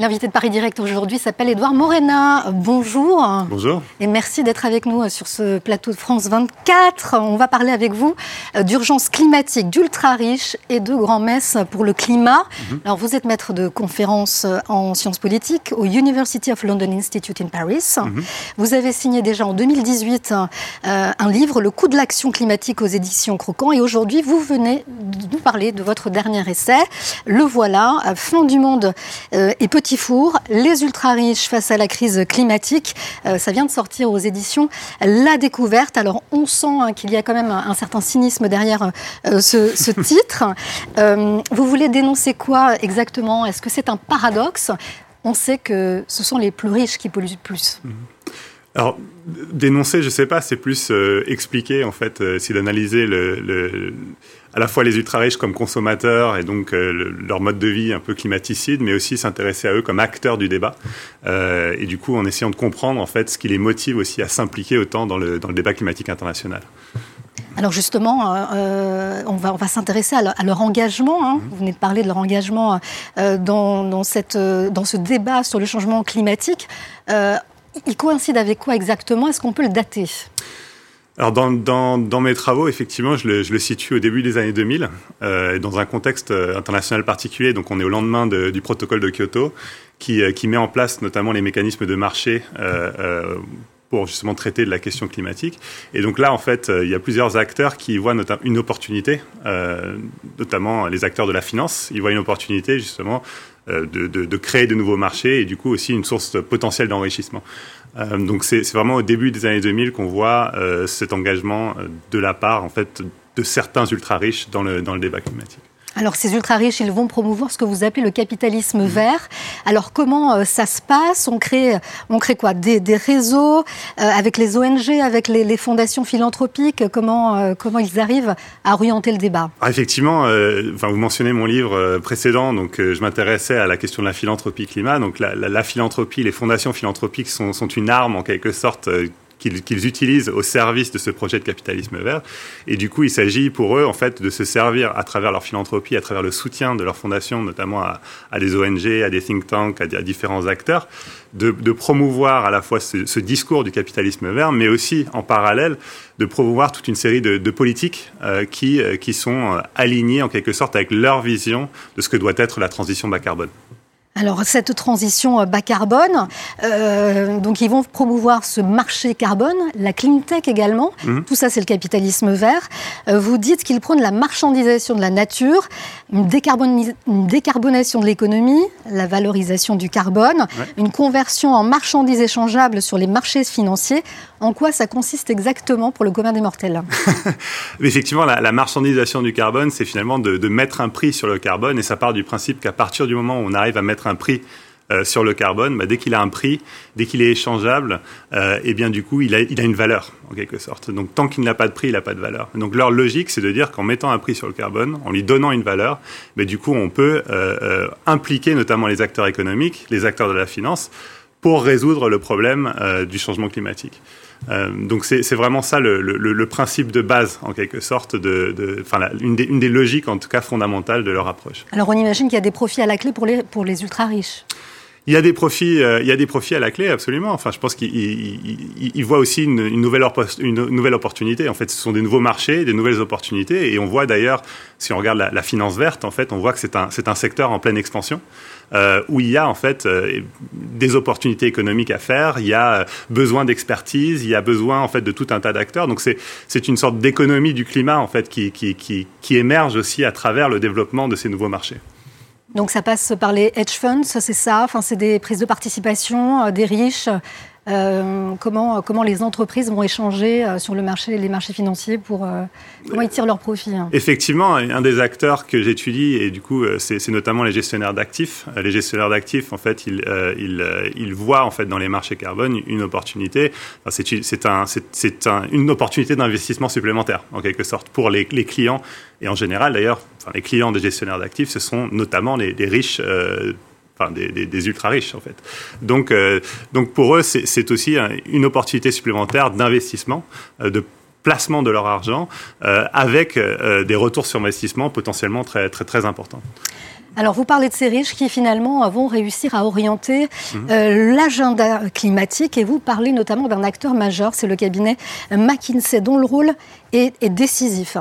L'invité de Paris Direct aujourd'hui s'appelle Édouard Morena. Bonjour. Bonjour. Et merci d'être avec nous sur ce plateau de France 24. On va parler avec vous euh, d'urgence climatique, d'ultra riches et de grand-messe pour le climat. Mhm. Alors, vous êtes maître de conférence en sciences politiques au University of London Institute in Paris. Mhm. Vous avez signé déjà en 2018 euh, un livre, Le coût de l'action climatique aux éditions Croquant. Et aujourd'hui, vous venez nous parler de votre dernier essai. Le voilà, Fin du monde euh, et petit four, les ultra-riches face à la crise climatique. Euh, ça vient de sortir aux éditions La Découverte. Alors on sent hein, qu'il y a quand même un, certain cynisme derrière euh, ce, titre. Euh, vous voulez dénoncer quoi exactement? Est-ce que c'est un paradoxe? On sait que ce sont les plus riches qui polluent plus. Mhm. Alors, dénoncer, je ne sais pas, c'est plus expliquer, en fait, c'est d'analyser le, à la fois les ultra-riches comme consommateurs et donc euh, leur mode de vie un peu climaticide, mais aussi s'intéresser à eux comme acteurs du débat. Euh, et du coup, en essayant de comprendre en fait ce qui les motive aussi à s'impliquer autant dans le, dans le débat climatique international. Alors justement, euh, on va, on va s'intéresser à, leur engagement. Hein. Vous venez de parler de leur engagement dans, dans, cette, dans ce débat sur le changement climatique. Il coïncide avec quoi exactement? Est-ce qu'on peut le dater? Alors dans, mes travaux, effectivement, je le, situe au début des années 2000, euh, dans un contexte euh, international particulier. Donc on est au lendemain de, du protocole de Kyoto, qui, euh, qui, met en place notamment les mécanismes de marché pour justement traiter de la question climatique. Et donc là, en fait, il y a plusieurs acteurs qui voient une opportunité, notamment les acteurs de la finance. Ils voient une opportunité justement de, de, de, créer de nouveaux marchés et du coup aussi une source potentielle d'enrichissement. Euh, donc c'est vraiment au début des années 2000 qu'on voit euh, cet engagement euh, de la part en fait de certains ultra riches dans le, dans le débat climatique. Alors ces ultra-riches, ils vont promouvoir ce que vous appelez le capitalisme vert. Alors comment euh, ça se passe? On crée, on crée quoi? Des, réseaux euh, avec les ONG, avec les, fondations philanthropiques? Comment, euh, comment ils arrivent à orienter le débat? Ah, Effectivement, enfin, vous mentionnez mon livre précédent, donc je m'intéressais à la question de la philanthropie climat. Donc la, la philanthropie, les fondations philanthropiques sont, sont, une arme en quelque sorte qu'ils utilisent au service de ce projet de capitalisme vert. Et du coup, il s'agit pour eux, en fait, de se servir à travers leur philanthropie, à travers le soutien de leurs fondations, notamment à, à, des ONG, à des think tanks, à, différents acteurs, de, de, promouvoir à la fois ce, ce, discours du capitalisme vert, mais aussi, en parallèle, de promouvoir toute une série de, de politiques euh, qui, euh, qui sont euh, alignées, en quelque sorte, avec leur vision de ce que doit être la transition bas carbone. Alors cette transition euh, bas carbone, euh, donc ils vont promouvoir ce marché carbone, la clean tech également. Mhm. Tout ça c'est le capitalisme vert. Euh, vous dites qu'ils prônent la marchandisation de la nature, une, décarbonation de l'économie, la valorisation du carbone, une conversion en marchandises échangeables sur les marchés financiers. En quoi ça consiste exactement pour le commun des mortels? Effectivement, la, marchandisation du carbone, c'est finalement de, de mettre un prix sur le carbone et ça part du principe qu'à partir du moment où on arrive à mettre un prix euh, sur le carbone, bah, dès qu'il a un prix, dès qu'il est échangeable, euh, et bien du coup, il a, une valeur en quelque sorte. Donc tant qu'il n'a pas de prix, il n'a pas de valeur. Donc leur logique, c'est de dire qu'en mettant un prix sur le carbone, en lui donnant une valeur, mais du coup, on peut euh, euh, impliquer notamment les acteurs économiques, les acteurs de la finance, pour résoudre le problème du changement climatique. Donc c'est vraiment ça le, principe de base, en quelque sorte, une, des, logiques, en tout cas fondamentales de leur approche. Alors on imagine qu'il y a des profits à la clé pour les, pour les ultra-riches. Il y a des profits, euh, il y a des profits à la clé, absolument. Enfin, je pense qu'ils voient aussi une, nouvelle opportunité. En fait, ce sont des nouveaux marchés, des nouvelles opportunités. Et on voit d'ailleurs, si on regarde la, finance verte, en fait, on voit que c'est un, secteur en pleine expansion. Euh, où il y a en fait euh, des opportunités économiques à faire, il y a besoin d'expertise, il y a besoin en fait de tout un tas d'acteurs. Donc c'est une sorte d'économie du climat en fait qui, qui émerge aussi à travers le développement de ces nouveaux marchés. Donc ça passe par les hedge funds, c'est ça. Enfin, c'est des prises de participation euh, des riches euh, comment, comment les entreprises vont échanger euh, sur le marché, les marchés financiers pour euh, comment ils tirent leurs profits hein. Effectivement, un des acteurs que j'étudie et du coup c'est notamment les gestionnaires d'actifs. Les gestionnaires d'actifs, en fait, ils, ils, voient en fait dans les marchés carbone une opportunité. Enfin, c'est un, un, une opportunité d'investissement supplémentaire en quelque sorte pour les, clients et en général d'ailleurs, les clients des gestionnaires d'actifs, ce sont notamment les riches enfin des, ultra riches en fait. Donc, euh, donc pour eux, c'est aussi une opportunité supplémentaire d'investissement, euh, de placement de leur argent, euh, avec des retours sur investissement potentiellement très très très importants. Alors, vous parlez de ces riches qui finalement vont réussir à orienter mhm. l'agenda climatique et vous parlez notamment d'un acteur majeur, c'est le cabinet McKinsey, dont le rôle est décisif.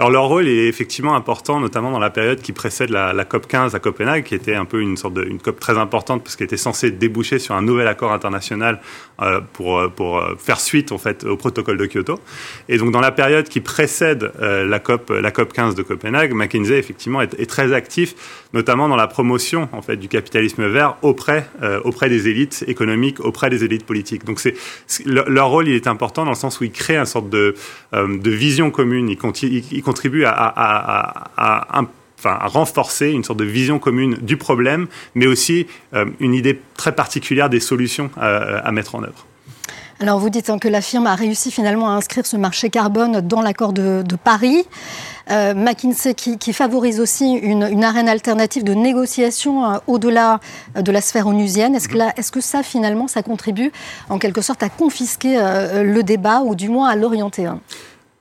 Alors leur rôle est effectivement important, notamment dans la période qui précède la, COP 15 à Copenhague, qui était un peu une sorte de une COP très importante parce qu'elle était censée déboucher sur un nouvel accord international euh, pour euh, pour euh, faire suite en fait au protocole de Kyoto. Et donc dans la période qui précède euh, la COP la COP 15 de Copenhague, McKinsey effectivement est, est, très actif, notamment dans la promotion en fait du capitalisme vert auprès auprès des élites économiques, auprès des élites politiques. Donc c'est leur rôle il est important dans le sens où ils créent une sorte de de vision commune. Contribue à, renforcer une sorte de vision commune du problème, mais aussi euh, une idée très particulière des solutions à, mettre en œuvre. Alors vous dites hein, que la firme a réussi finalement à inscrire ce marché carbone dans l'accord de, Paris. Euh, McKinsey qui, favorise aussi une, arène alternative de négociation euh, au-delà de la sphère onusienne. Est-ce que, est que ça finalement ça contribue en quelque sorte à confisquer le débat ou du moins à l'orienter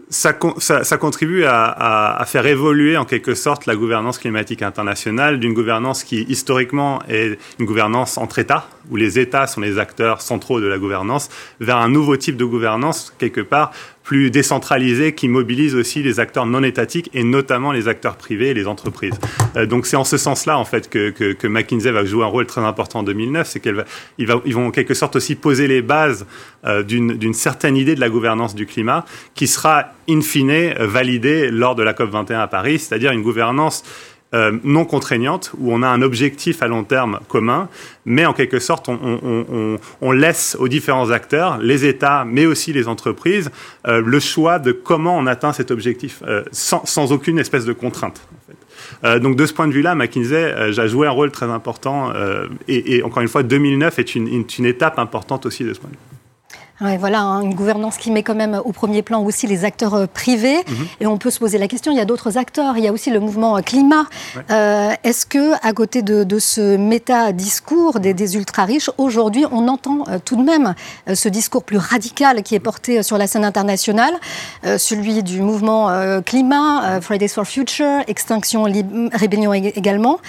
ça, ça, ça, contribue à, à, à, faire évoluer en quelque sorte la gouvernance climatique internationale d'une gouvernance qui historiquement est une gouvernance entre États, où les États sont les acteurs centraux de la gouvernance, vers un nouveau type de gouvernance quelque part plus décentralisé qui mobilise aussi les acteurs non étatiques et notamment les acteurs privés et les entreprises. Euh, donc c'est en ce sens-là en fait que, que, que, McKinsey va jouer un rôle très important en 2009, c'est qu'ils va, vont en quelque sorte aussi poser les bases euh, d'une certaine idée de la gouvernance du climat qui sera in fine validée lors de la COP 21 à Paris, c'est-à-dire une gouvernance euh, non contraignante, où on a un objectif à long terme commun, mais en quelque sorte, on, laisse aux différents acteurs, les États, mais aussi les entreprises, euh, le choix de comment on atteint cet objectif, euh, sans, aucune espèce de contrainte. Donc de ce point de vue-là, McKinsey a joué un rôle très important, et, encore une fois, 2009 est une, une étape importante aussi de ce point de vue voilà, hein, une gouvernance qui met quand même au premier plan aussi les acteurs euh, privés. Mhm. Et on peut se poser la question, il y a d'autres acteurs, il y a aussi le mouvement euh, climat. Euh, est-ce que, à côté de, ce méta-discours des, ultra-riches, aujourd'hui, on entend tout de même ce discours plus radical qui est porté sur la scène internationale, celui du mouvement climat, Fridays for Future, Extinction Rébellion également.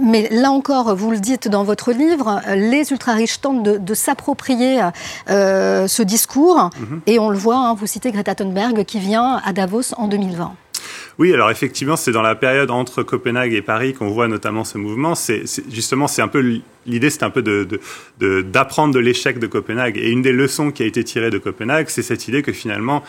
mais là encore, vous le dites dans votre livre, les ultra-riches tentent de, s'approprier euh, ce discours. Mhm. Et on le voit, hein, vous citez Greta Thunberg qui vient à Davos en 2020. Oui, alors effectivement, c'est dans la période entre Copenhague et Paris qu'on voit notamment ce mouvement. C'est justement, c'est un peu l'idée, c'est un peu d'apprendre de, de l'échec de Copenhague. Et une des leçons qui a été tirée de Copenhague, c'est cette idée que finalement,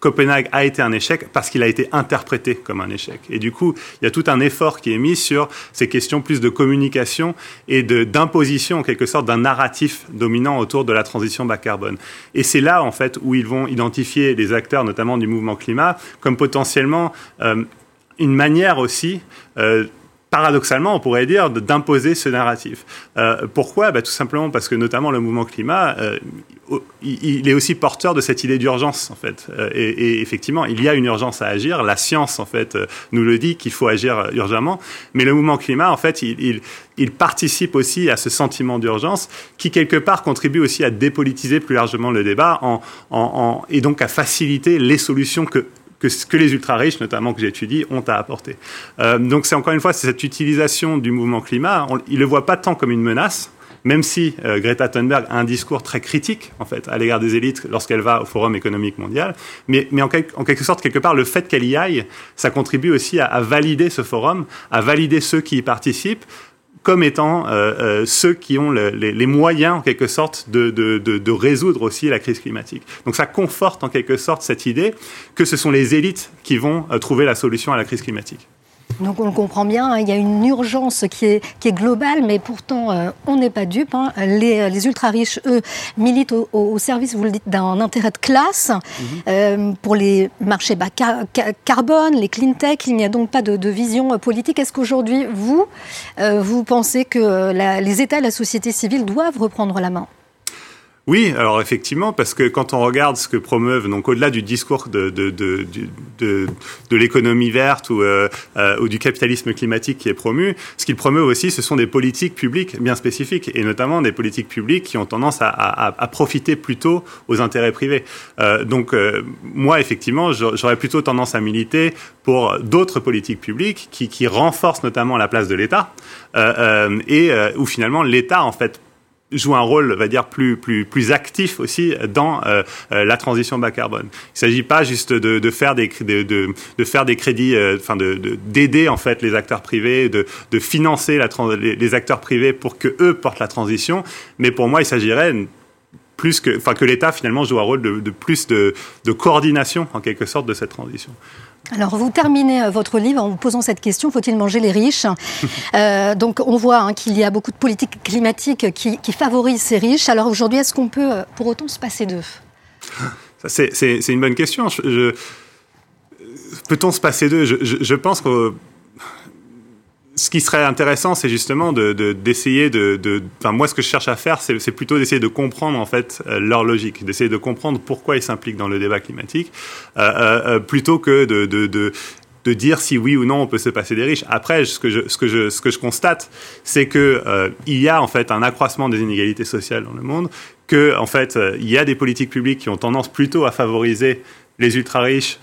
Copenhague a été un échec parce qu'il a été interprété comme un échec. Et du coup, il y a tout un effort qui est mis sur ces questions plus de communication et d'imposition, en quelque sorte, d'un narratif dominant autour de la transition bas carbone. Et c'est là, en fait, où ils vont identifier les acteurs, notamment du mouvement climat, comme potentiellement euh, une manière aussi euh, paradoxalement, on pourrait dire, d'imposer ce narratif. Euh, pourquoi? Bah, Tout simplement parce que notamment le mouvement climat, euh, il, est aussi porteur de cette idée d'urgence, en fait. Euh, et, et, effectivement, il y a une urgence à agir. La science, en fait, euh, nous le dit qu'il faut agir urgemment. Mais le mouvement climat, en fait, il, il, il participe aussi à ce sentiment d'urgence qui, quelque part, contribue aussi à dépolitiser plus largement le débat en, en, en, et donc à faciliter les solutions que que ce que les ultra-riches, notamment que j'étudie, ont à apporter. Euh, donc c'est encore une fois, cette utilisation du mouvement climat, on, ils le voient pas tant comme une menace, même si euh, Greta Thunberg a un discours très critique en fait à l'égard des élites lorsqu'elle va au Forum économique mondial, mais, mais en, quel, en, quelque sorte quelque part le fait qu'elle y aille, ça contribue aussi à, à, valider ce forum, à valider ceux qui y participent, comme étant euh, euh, ceux qui ont le, les, les, moyens, en quelque sorte, de, de, de, de, résoudre aussi la crise climatique. Donc ça conforte en quelque sorte cette idée que ce sont les élites qui vont euh, trouver la solution à la crise climatique. Donc on le comprend bien, hein, il y a une urgence qui est, qui est globale, mais pourtant euh, on n'est pas dupe. Hein. Les, les ultra-riches, eux, militent au, au, service, vous le dites, d'un intérêt de classe. Mm -hmm. euh, pour les marchés bas car carbone, les clean tech, il n'y a donc pas de, de vision politique. Est-ce qu'aujourd'hui, vous, euh, vous pensez que la, les États et la société civile doivent reprendre la main? Oui, alors effectivement, parce que quand on regarde ce que promeuvent, donc au-delà du discours de, de, de, de, l'économie verte ou, euh, euh, ou du capitalisme climatique qui est promu, ce qu'ils promeuvent aussi, ce sont des politiques publiques bien spécifiques, et notamment des politiques publiques qui ont tendance à, à, profiter plutôt aux intérêts privés. Euh, donc moi, effectivement, j'aurais plutôt tendance à militer pour d'autres politiques publiques qui, qui renforcent notamment la place de l'État, et où finalement l'État, en fait, joue un rôle, va dire, plus, plus, plus actif aussi dans euh, euh, la transition bas carbone. Il ne s'agit pas juste de, de faire des, de, de, de, faire des crédits, euh, enfin de d'aider en fait les acteurs privés, de, de financer la, les, les acteurs privés pour que eux portent la transition. Mais pour moi, il s'agirait plus que, enfin que l'État finalement joue un rôle de, de plus de, de coordination en quelque sorte de cette transition. Alors, vous terminez euh, votre livre en vous posant cette question faut-il manger les riches? Euh, Donc, on voit hein, qu'il y a beaucoup de politiques climatiques qui, qui favorisent ces riches. Alors, aujourd'hui, est-ce qu'on peut euh, pour autant se passer d'eux? C'est une bonne question. Je, je... Peut-on se passer d'eux? Je, je, je, pense que ce qui serait intéressant, c'est justement d'essayer de, moi, ce que je cherche à faire, c'est plutôt d'essayer de comprendre en fait euh, leur logique, d'essayer de comprendre pourquoi ils s'impliquent dans le débat climatique, euh, euh, plutôt que de, dire si oui ou non on peut se passer des riches. Après, ce que je, constate, c'est que euh, il y a en fait un accroissement des inégalités sociales dans le monde, que en fait y a des politiques publiques qui ont tendance plutôt à favoriser les ultra riches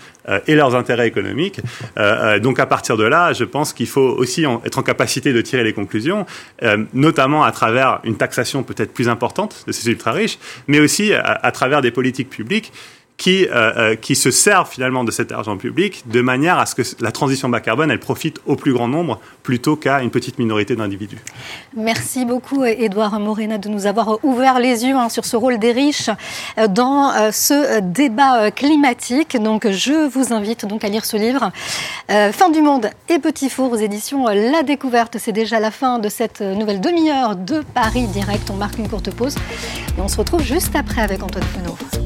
et leurs intérêts économiques. Euh, euh, donc à partir de là, je pense qu'il faut aussi être en capacité de tirer les conclusions, euh, notamment à travers une taxation peut-être plus importante de ces ultra riches, mais aussi à, à travers des politiques publiques qui, euh, euh, qui se servent finalement de cet argent public de manière à ce que la transition bas carbone, elle profite au plus grand nombre plutôt qu'à une petite minorité d'individus. Merci beaucoup, Edouard Morena, de nous avoir ouvert les yeux hein, sur ce rôle des riches euh, dans ce débat climatique. Donc, je vous invite donc à lire ce livre, Fin du monde et Petit Four aux éditions La Découverte. C'est déjà la fin de cette nouvelle demi-heure de Paris Direct. On marque une courte pause et on se retrouve juste après avec Antoine Penaud.